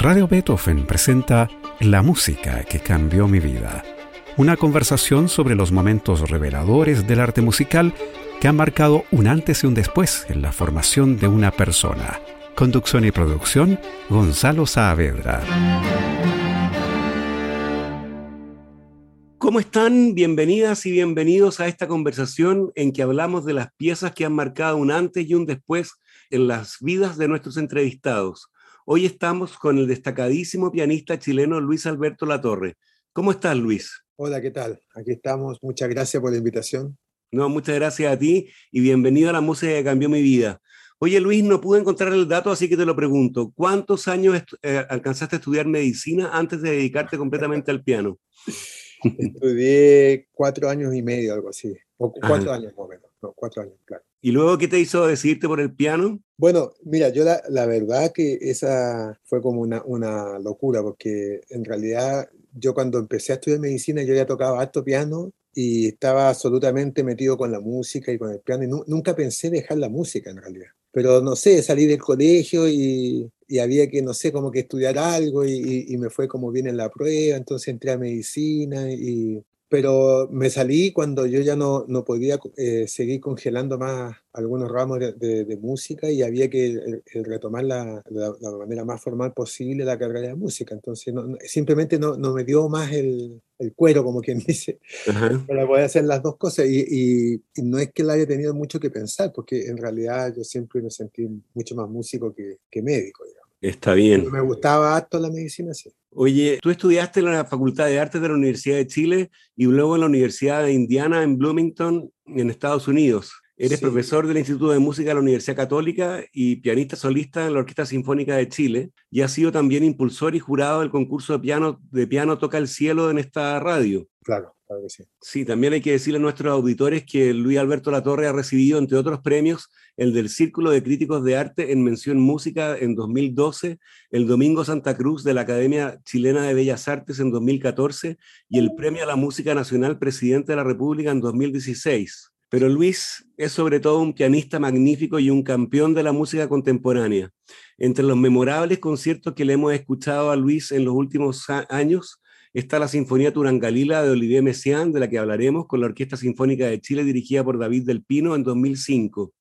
Radio Beethoven presenta La música que cambió mi vida. Una conversación sobre los momentos reveladores del arte musical que han marcado un antes y un después en la formación de una persona. Conducción y producción, Gonzalo Saavedra. ¿Cómo están? Bienvenidas y bienvenidos a esta conversación en que hablamos de las piezas que han marcado un antes y un después en las vidas de nuestros entrevistados. Hoy estamos con el destacadísimo pianista chileno Luis Alberto Latorre. ¿Cómo estás, Luis? Hola, ¿qué tal? Aquí estamos. Muchas gracias por la invitación. No, muchas gracias a ti y bienvenido a la música que cambió mi vida. Oye, Luis, no pude encontrar el dato, así que te lo pregunto. ¿Cuántos años eh, alcanzaste a estudiar medicina antes de dedicarte completamente al piano? Estudié cuatro años y medio, algo así. O cuatro años más o menos. No, cuatro años, claro. ¿Y luego qué te hizo decidirte por el piano? Bueno, mira, yo la, verdad que esa fue como una, una, locura, porque en realidad yo cuando empecé a estudiar medicina yo ya tocaba alto piano y estaba absolutamente metido con la música y con el piano y nunca pensé dejar la música en realidad. Pero no sé, salí del colegio y, y había que, no sé, como que estudiar algo y, y, me fue como bien en la prueba, entonces entré a medicina y, pero me salí cuando yo ya no, no podía eh, seguir congelando más algunos ramos de, de, música y había que eh, eh, retomar la, la, la, manera más formal posible la carrera de música. Entonces no, simplemente no, no, me dio más el, el, cuero, como quien dice, Ajá. para poder hacer las dos cosas. Y, y, y, no es que la haya tenido mucho que pensar, porque en realidad yo siempre me sentí mucho más músico que, que médico. Está bien. Me gustaba harto la medicina, sí. Oye, tú estudiaste en la Facultad de Artes de la Universidad de Chile y luego en la Universidad de Indiana en Bloomington, en Estados Unidos. Eres sí. profesor del Instituto de Música de la Universidad Católica y pianista solista en la Orquesta Sinfónica de Chile. Y has sido también impulsor y jurado del concurso de piano, de piano Toca el Cielo en esta radio. Claro, claro que sí. Sí, también hay que decirle a nuestros auditores que Luis Alberto Latorre ha recibido, entre otros premios, el del Círculo de Críticos de Arte en Mención Música en 2012, el Domingo Santa Cruz de la Academia Chilena de Bellas Artes en 2014 y el Premio a la Música Nacional Presidente de la República en 2016. Pero Luis es sobre todo un pianista magnífico y un campeón de la música contemporánea. Entre los memorables conciertos que le hemos escuchado a Luis en los últimos años está la Sinfonía Turangalila de Olivier Messiaen, de la que hablaremos, con la Orquesta Sinfónica de Chile dirigida por David Del Pino en 2005.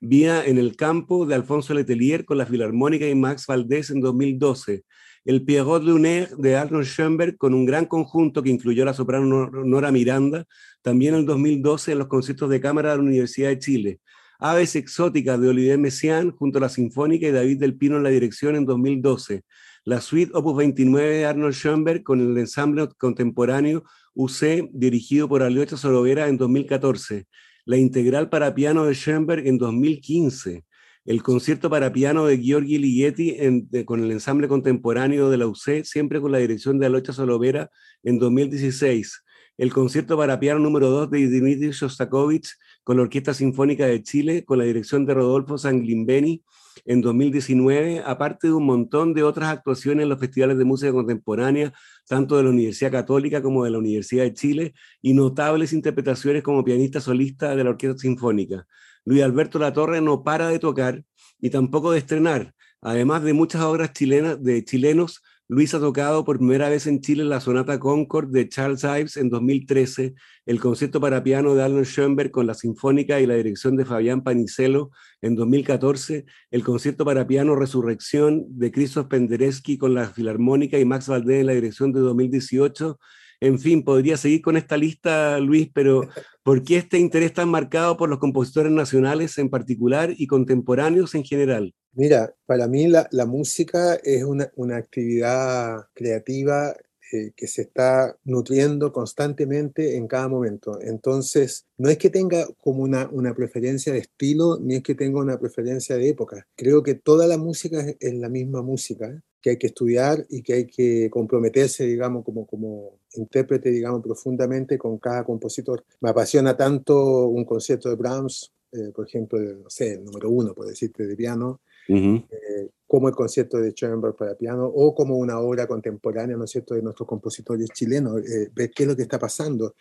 Vía en el campo de Alfonso Letelier con la Filarmónica y Max Valdés en 2012. El Pierrot Lunaire de Arnold Schoenberg con un gran conjunto que incluyó la soprano Nora Miranda, también en 2012 en los conciertos de cámara de la Universidad de Chile. Aves Exóticas de Olivier Messiaen junto a la Sinfónica y David Del Pino en la dirección en 2012. La suite Opus 29 de Arnold Schoenberg con el ensamble contemporáneo UC dirigido por Aliocha Sorovera en 2014 la integral para piano de Schoenberg en 2015, el concierto para piano de Giorgi Ligeti con el ensamble contemporáneo de la UC, siempre con la dirección de Alocha Solovera en 2016, el concierto para piano número 2 de Dmitry Shostakovich con la Orquesta Sinfónica de Chile, con la dirección de Rodolfo Sanglimbeni en 2019, aparte de un montón de otras actuaciones en los festivales de música contemporánea, tanto de la Universidad Católica como de la Universidad de Chile, y notables interpretaciones como pianista solista de la Orquesta Sinfónica. Luis Alberto Latorre no para de tocar y tampoco de estrenar, además de muchas obras chilenas de chilenos Luis ha tocado por primera vez en Chile la Sonata Concord de Charles Ives en 2013, el concierto para piano de Arnold Schoenberg con la Sinfónica y la dirección de Fabián Panicelo en 2014, el concierto para piano Resurrección de Christoph Penderecki con la Filarmónica y Max Valdés en la dirección de 2018. En fin, podría seguir con esta lista, Luis, pero ¿por qué este interés tan marcado por los compositores nacionales en particular y contemporáneos en general? Mira, para mí la, la música es una, una actividad creativa eh, que se está nutriendo constantemente en cada momento. Entonces, no es que tenga como una, una preferencia de estilo, ni es que tenga una preferencia de época. Creo que toda la música es, es la misma música, que hay que estudiar y que hay que comprometerse, digamos, como, como intérprete, digamos, profundamente con cada compositor. Me apasiona tanto un concierto de Brahms, eh, por ejemplo, no sé, el número uno, por decirte, de piano, Uh -huh. eh, como el concierto de Schoenberg para piano o como una obra contemporánea, ¿no es de nuestros compositores chilenos, eh, ver qué es lo que está pasando.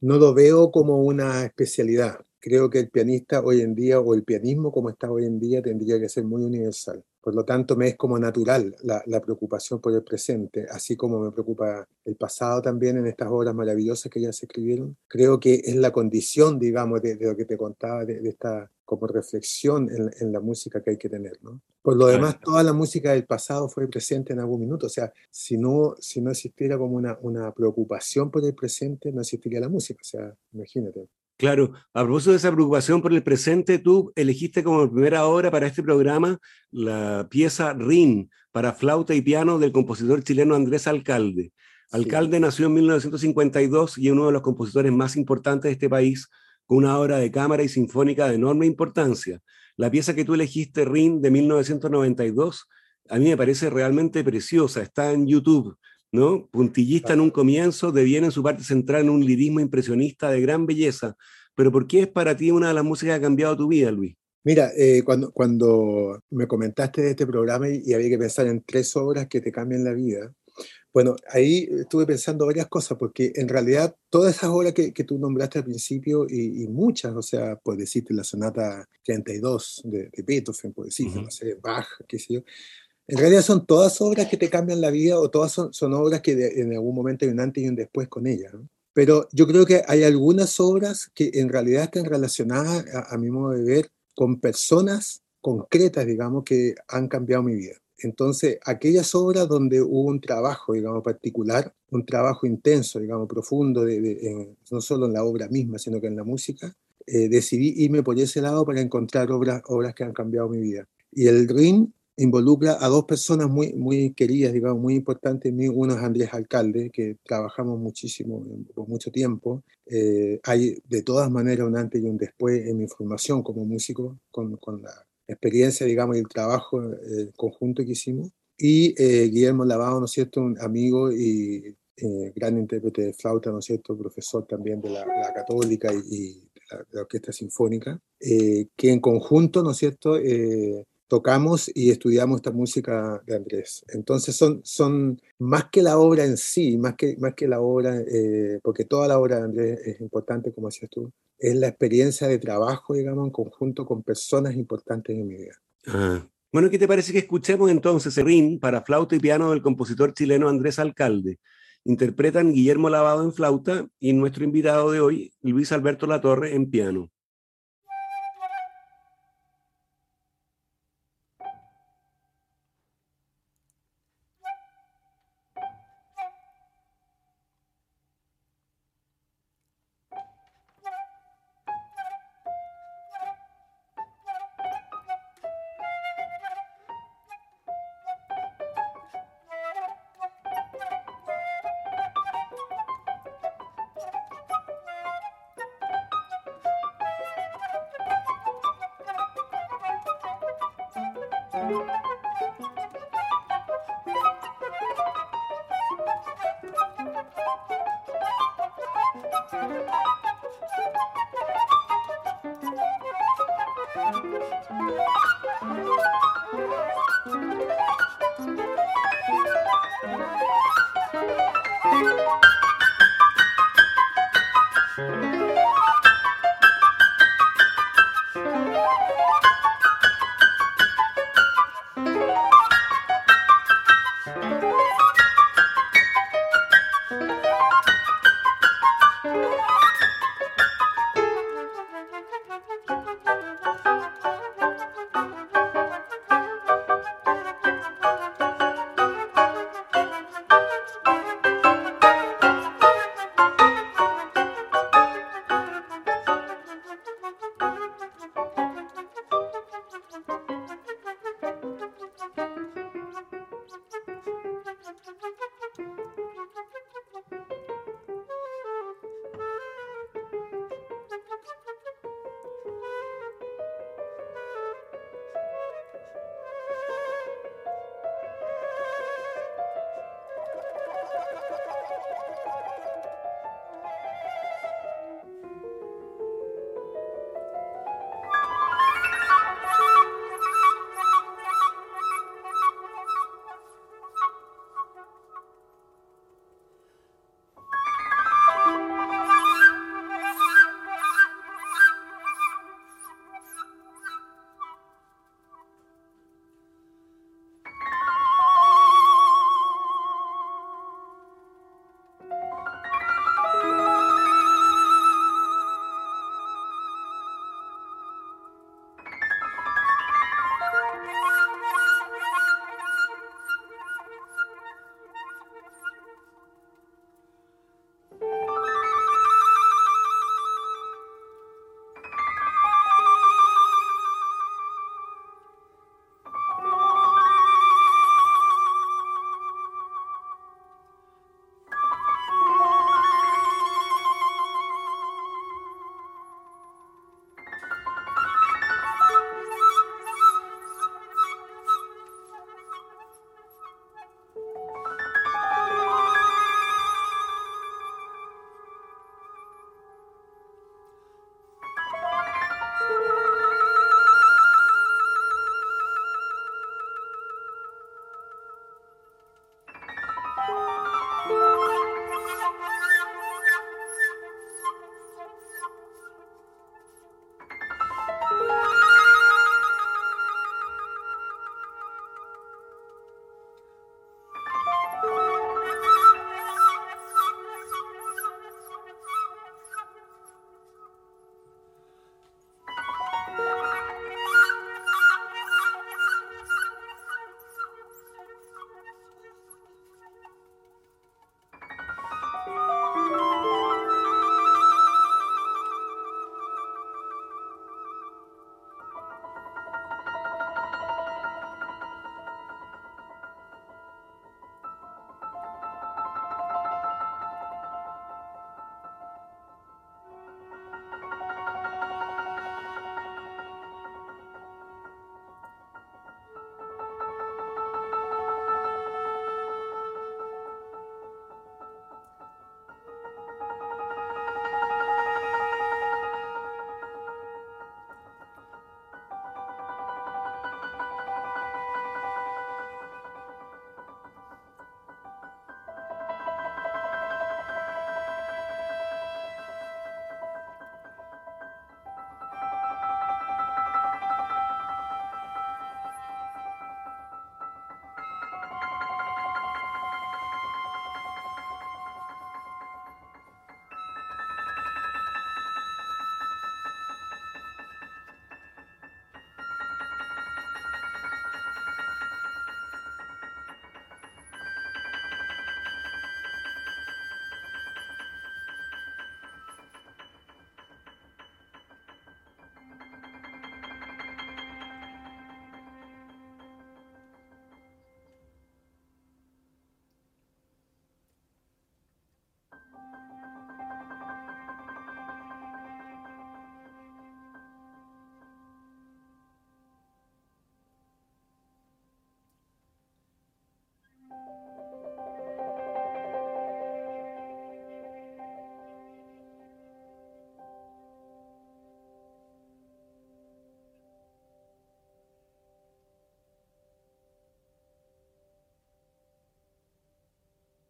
No lo veo como una especialidad. Creo que el pianista hoy en día, o el pianismo como está hoy en día, tendría que ser muy universal. Por lo tanto, me es como natural la, preocupación por el presente, así como me preocupa el pasado también en estas obras maravillosas que ya se escribieron. Creo que es la condición, digamos, de, lo que te contaba, de, esta como reflexión en, la música que hay que tener, ¿no? Por lo demás, toda la música del pasado fue presente en algún minuto, o sea, si no, si no existiera como una, una preocupación por el presente, no existiría la música, o sea, imagínate. Claro, a propósito de esa preocupación por el presente, tú elegiste como primera obra para este programa la pieza Rin para flauta y piano del compositor chileno Andrés Alcalde. Alcalde nació en 1952 y es uno de los compositores más importantes de este país, con una obra de cámara y sinfónica de enorme importancia. La pieza que tú elegiste, Rin, de 1992, a mí me parece realmente preciosa, está en YouTube. ¿No? Puntillista en un comienzo, deviene en su parte central en un lirismo impresionista de gran belleza. Pero ¿por qué es para ti una de las músicas que ha cambiado tu vida, Luis? Mira, eh, cuando, cuando me comentaste de este programa y, había que pensar en tres obras que te cambian la vida, bueno, ahí estuve pensando varias cosas, porque en realidad todas esas obras que, que tú nombraste al principio y, muchas, o sea, puedes decirte la sonata 32 de, de Beethoven, puedes decirte, no sé, Bach, qué sé yo, en realidad son todas obras que te cambian la vida o todas son, son obras que en algún momento hay un antes y un después con ellas. Pero yo creo que hay algunas obras que en realidad están relacionadas, a, mi modo de ver, con personas concretas, digamos, que han cambiado mi vida. Entonces, aquellas obras donde hubo un trabajo, digamos, particular, un trabajo intenso, digamos, profundo, de, no solo en la obra misma, sino que en la música, eh, decidí irme por ese lado para encontrar obras, obras que han cambiado mi vida. Y el RIN involucra a dos personas muy, muy queridas, digamos, muy importantes. Uno es Andrés Alcalde, que trabajamos muchísimo, por mucho tiempo. Eh, hay de todas maneras un antes y un después en mi formación como músico, con, con la experiencia, digamos, y el trabajo eh, conjunto que hicimos. Y eh, Guillermo Lavado, ¿no es cierto?, un amigo y gran intérprete de flauta, ¿no es cierto?, profesor también de la, Católica y, de, la, Orquesta Sinfónica, que en conjunto, ¿no es cierto?, tocamos y estudiamos esta música de Andrés. Entonces son, son más que la obra en sí, más que, más que la obra, eh, porque toda la obra de Andrés es importante, como decías tú, es la experiencia de trabajo, digamos, en conjunto con personas importantes en mi vida. Ah. Bueno, ¿qué te parece que escuchemos entonces Rin para flauta y piano del compositor chileno Andrés Alcalde? Interpretan Guillermo Lavado en flauta y nuestro invitado de hoy, Luis Alberto Latorre, en piano. Thank you.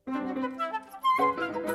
Música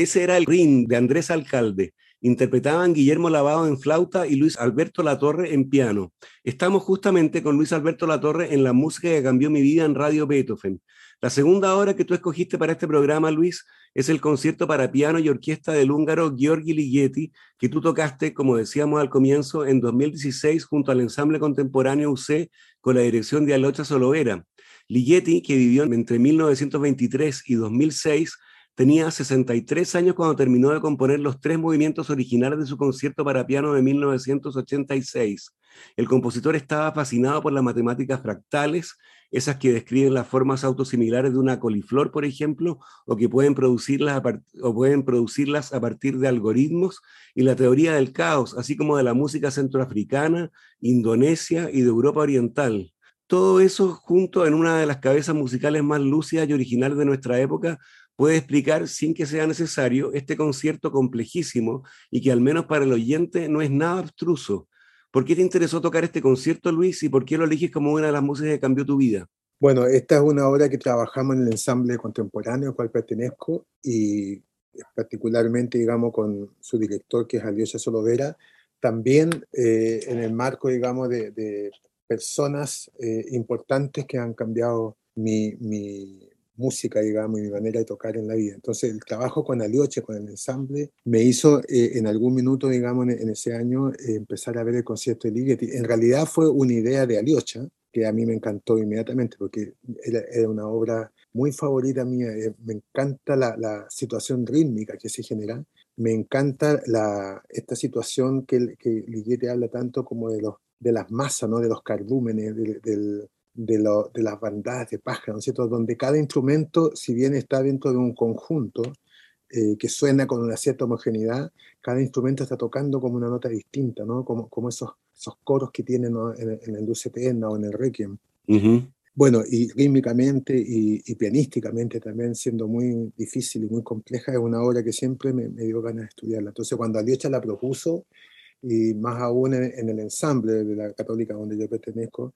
Ese era el ring de Andrés Alcalde. Interpretaban Guillermo Lavado en flauta y Luis Alberto Latorre en piano. Estamos justamente con Luis Alberto Latorre en la música que cambió mi vida en Radio Beethoven. La segunda hora que tú escogiste para este programa, Luis, es el concierto para piano y orquesta del húngaro Georgi Ligeti, que tú tocaste, como decíamos al comienzo, en 2016 junto al ensamble contemporáneo UC con la dirección de Alocha Solovera. Ligeti, que vivió entre 1923 y 2006, Tenía 63 años cuando terminó de componer los tres movimientos originales de su concierto para piano de 1986. El compositor estaba fascinado por las matemáticas fractales, esas que describen las formas autosimilares de una coliflor, por ejemplo, o que pueden producirlas a, o pueden producirlas a partir de algoritmos, y la teoría del caos, así como de la música centroafricana, indonesia y de Europa Oriental. Todo eso junto en una de las cabezas musicales más lúcidas y originales de nuestra época, puede explicar sin que sea necesario este concierto complejísimo y que al menos para el oyente no es nada abstruso. ¿Por qué te interesó tocar este concierto, Luis, y por qué lo eliges como una de las músicas que cambió tu vida? Bueno, esta es una obra que trabajamos en el ensamble contemporáneo al cual pertenezco y particularmente, digamos, con su director, que es Alyosha Solovera, también eh, en el marco, digamos, de, personas eh, importantes que han cambiado mi, mi, música, digamos, y mi manera de tocar en la vida. Entonces, el trabajo con Alioche, con el ensamble, me hizo eh, en algún minuto, digamos, en, ese año, eh, empezar a ver el concierto de Ligeti. En realidad fue una idea de Aliocha, que a mí me encantó inmediatamente, porque era, una obra muy favorita mía. Eh, me encanta la, la, situación rítmica que se genera. Me encanta la, esta situación que, que Ligeti habla tanto como de, los, de las masas, ¿no? de los cardúmenes, del de, las bandadas de pájaros, ¿cierto? Donde cada instrumento, si bien está dentro de un conjunto eh, que suena con una cierta homogeneidad, cada instrumento está tocando como una nota distinta, ¿no? Como, como esos, esos coros que tienen en, el Dulce Eterna o en el Requiem. Bueno, y rítmicamente y, pianísticamente también siendo muy difícil y muy compleja, es una obra que siempre me, dio ganas de estudiarla. Entonces, cuando Aliocha la propuso, y más aún en, el ensamble de la católica donde yo pertenezco,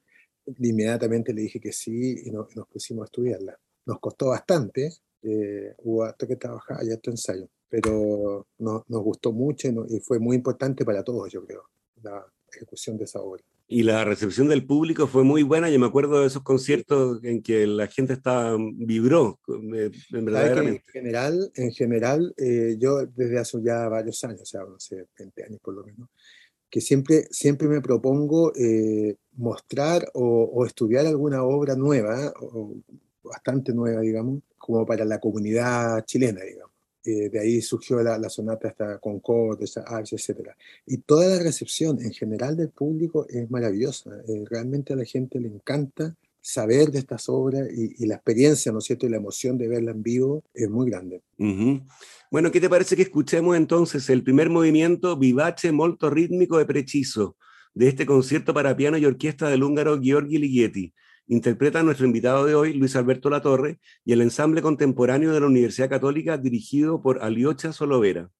inmediatamente le dije que sí y, nos pusimos a estudiarla. Nos costó bastante, eh, hubo harto que trabajar y harto ensayo, pero nos gustó mucho y, fue muy importante para todos, yo creo, la ejecución de esa obra. Y la recepción del público fue muy buena. Yo me acuerdo de esos conciertos en que la gente estaba, vibró eh, En general, en general eh, yo desde hace ya varios años, o sea, no sé, 20 años por lo menos, que siempre, siempre me propongo eh, mostrar o, estudiar alguna obra nueva, o bastante nueva, digamos, como para la comunidad chilena, digamos. Eh, de ahí surgió la, sonata hasta Concord, Ars, etc. Y toda la recepción en general del público es maravillosa. Eh, realmente a la gente le encanta saber de estas obras y, la experiencia, ¿no es cierto? Y la emoción de verla en vivo es muy grande. Bueno, ¿qué te parece que escuchemos entonces el primer movimiento vivace molto rítmico e preciso de este concierto para piano y orquesta del húngaro Georgi Ligeti? Interpreta nuestro invitado de hoy, Luis Alberto Latorre, y el ensamble contemporáneo de la Universidad Católica dirigido por Aliocha Solovera.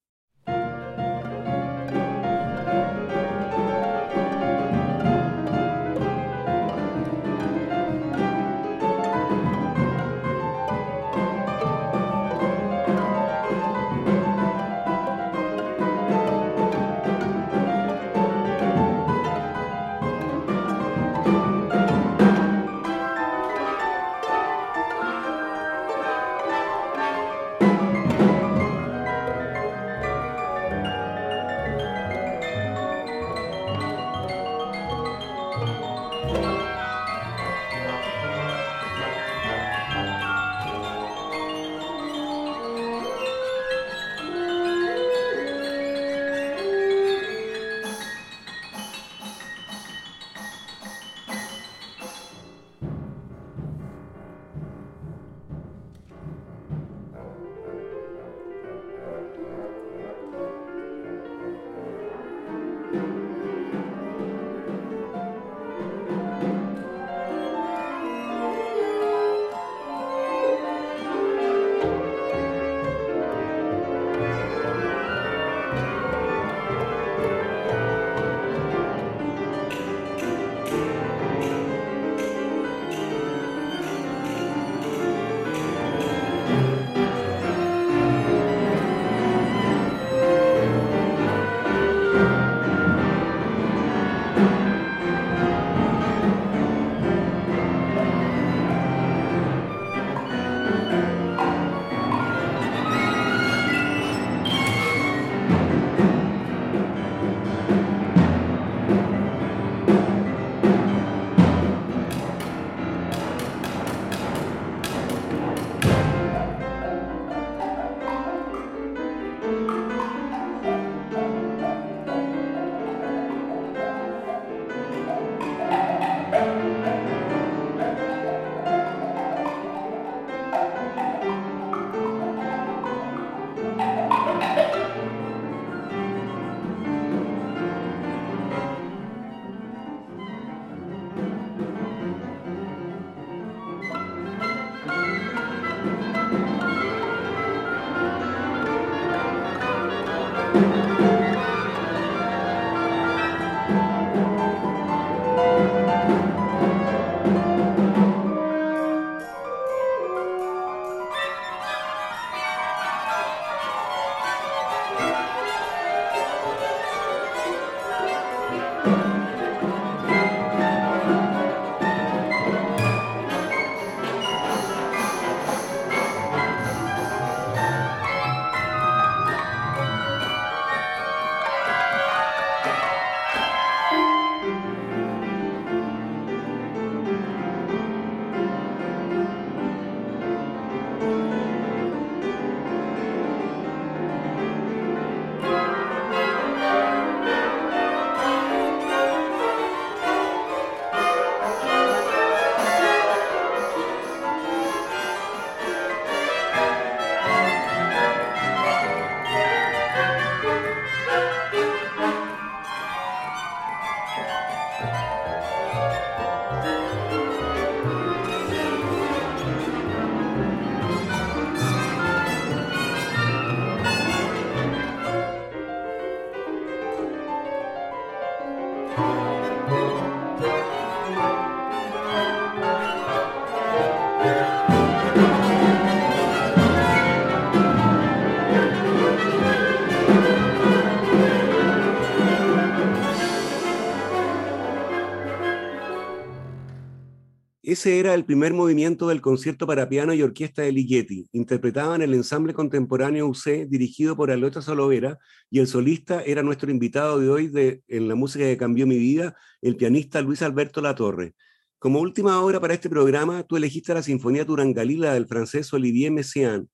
Ese era el primer movimiento del concierto para piano y orquesta de Ligeti. Interpretaban el ensamble contemporáneo UC dirigido por Alota Solovera y el solista era nuestro invitado de hoy de, en la música que cambió mi vida, el pianista Luis Alberto Latorre. Como última obra para este programa, tú elegiste la Sinfonía Turangalila del francés Olivier Messiaen.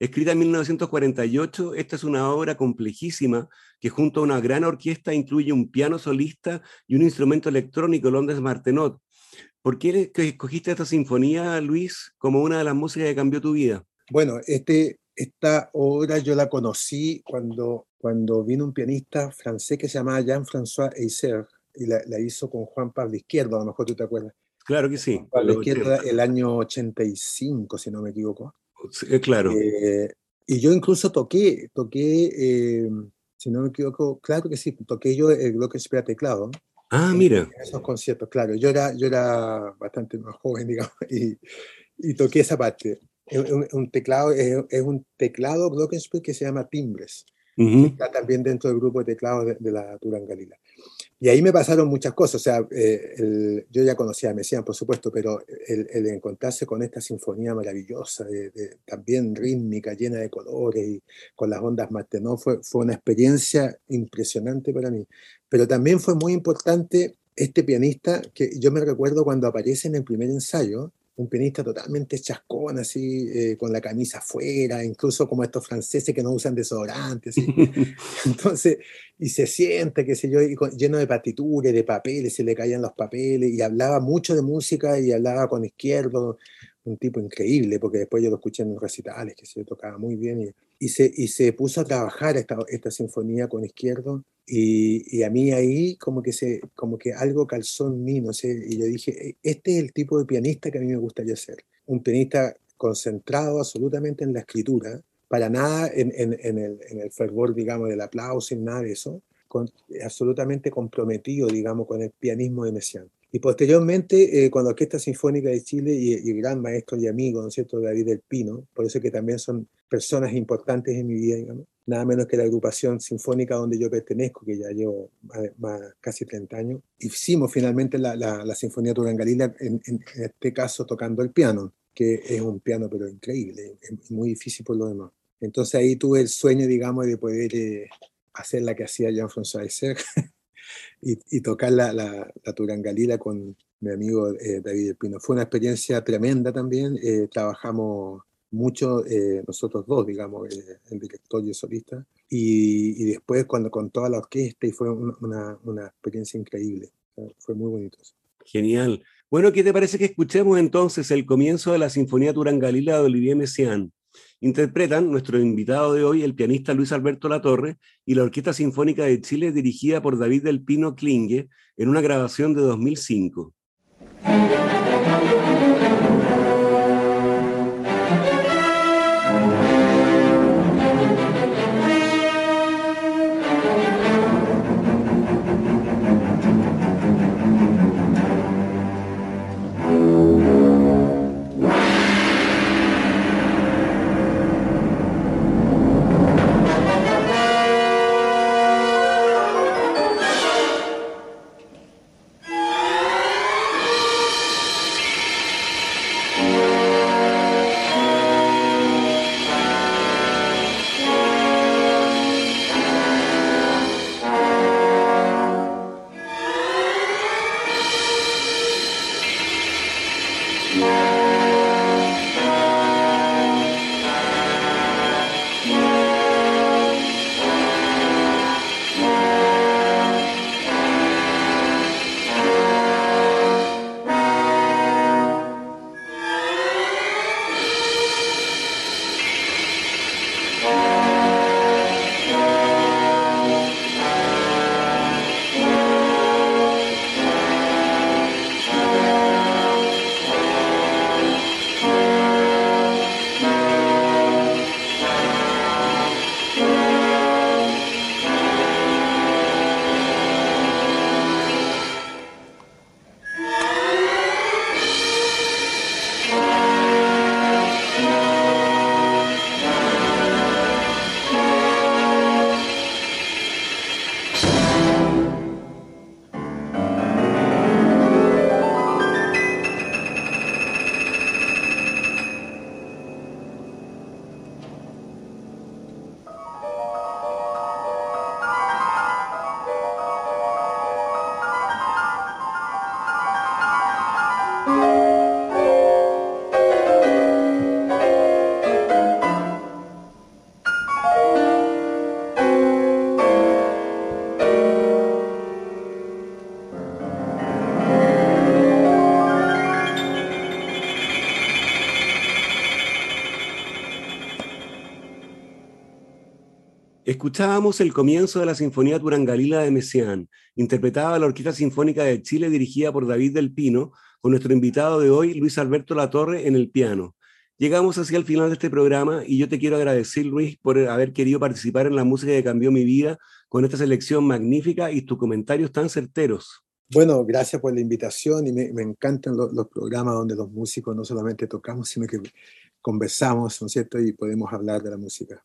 Escrita en 1948, esta es una obra complejísima que junto a una gran orquesta incluye un piano solista y un instrumento electrónico, Londres Martenot, ¿Por qué escogiste esta sinfonía, Luis, como una de las músicas que cambió tu vida? Bueno, este, esta obra yo la conocí cuando, cuando vino un pianista francés que se llamaba Jean-François Eiser y la, hizo con Juan Pablo Izquierdo, a lo mejor tú te acuerdas. Claro que sí. Pablo Izquierdo el año 85, si no me equivoco. Sí, claro. Eh, y yo incluso toqué, toqué, eh, si no me equivoco, claro que sí, toqué yo el Glockenspiel teclado. Ah, mira. esos conciertos, claro. Yo era, yo era bastante más joven, digamos, y, y toqué esa parte. Es un, teclado, es, un teclado Glockenspiel que se llama Timbres. Está también dentro del grupo de teclados de, la Turangalila. Y ahí me pasaron muchas cosas. O sea, eh, yo ya conocía a Messiaen, por supuesto, pero el, encontrarse con esta sinfonía maravillosa, de, también rítmica, llena de colores y con las ondas Martenot, fue, fue una experiencia impresionante para mí. Pero también fue muy importante este pianista que yo me recuerdo cuando aparece en el primer ensayo, un pianista totalmente chascón, así, eh, con la camisa afuera, incluso como estos franceses que no usan desodorante, Entonces, y se siente, qué sé yo, lleno de partituras, de papeles, se le caían los papeles, y hablaba mucho de música y hablaba con izquierdo, un tipo increíble, porque después yo lo escuché en recitales, que se tocaba muy bien, y, y, se, y se puso a trabajar esta, esta sinfonía con izquierdo, y, y, a mí ahí como que, se, como que algo calzó en mí, no sé, y yo dije, e, este es el tipo de pianista que a mí me gustaría ser, un pianista concentrado absolutamente en la escritura, para nada en, en, en, el, en el, fervor, digamos, del aplauso, en nada de eso, con, absolutamente comprometido, digamos, con el pianismo de Messiaen. Y posteriormente, eh, con la Orquesta Sinfónica de Chile y, el gran maestro y amigo, ¿no es cierto?, David del Pino, por eso que también son personas importantes en mi vida, digamos, nada menos que la agrupación sinfónica donde yo pertenezco, que ya llevo más, casi 30 años, hicimos finalmente la, la, Sinfonía Turangalila, en, en, este caso tocando el piano, que es un piano pero increíble, es muy difícil por lo demás. Entonces ahí tuve el sueño, digamos, de poder eh, hacer la que hacía Jean-François y, tocar la, la, la, Turangalila con mi amigo eh, David Pino. Fue una experiencia tremenda también. Eh, trabajamos mucho eh, nosotros dos, digamos, el director y el solista. Y, y, después cuando con toda la orquesta y fue una, una experiencia increíble. Fue muy bonito. Genial. Bueno, ¿qué te parece que escuchemos entonces el comienzo de la Sinfonía Turangalila de Olivier Messiaen? Interpretan nuestro invitado de hoy, el pianista Luis Alberto Latorre, y la Orquesta Sinfónica de Chile dirigida por David del Pino Klinge en una grabación de 2005. Escuchábamos el comienzo de la Sinfonía Turangalila de Messiaen, interpretada por la Orquesta Sinfónica de Chile dirigida por David del Pino, con nuestro invitado de hoy, Luis Alberto Latorre, en el piano. Llegamos así al final de este programa y yo te quiero agradecer, Luis, por haber querido participar en la música que cambió mi vida con esta selección magnífica y tus comentarios tan certeros. Bueno, gracias por la invitación y me, encantan los, los, programas donde los músicos no solamente tocamos, sino que conversamos, ¿no es cierto? Y podemos hablar de la música.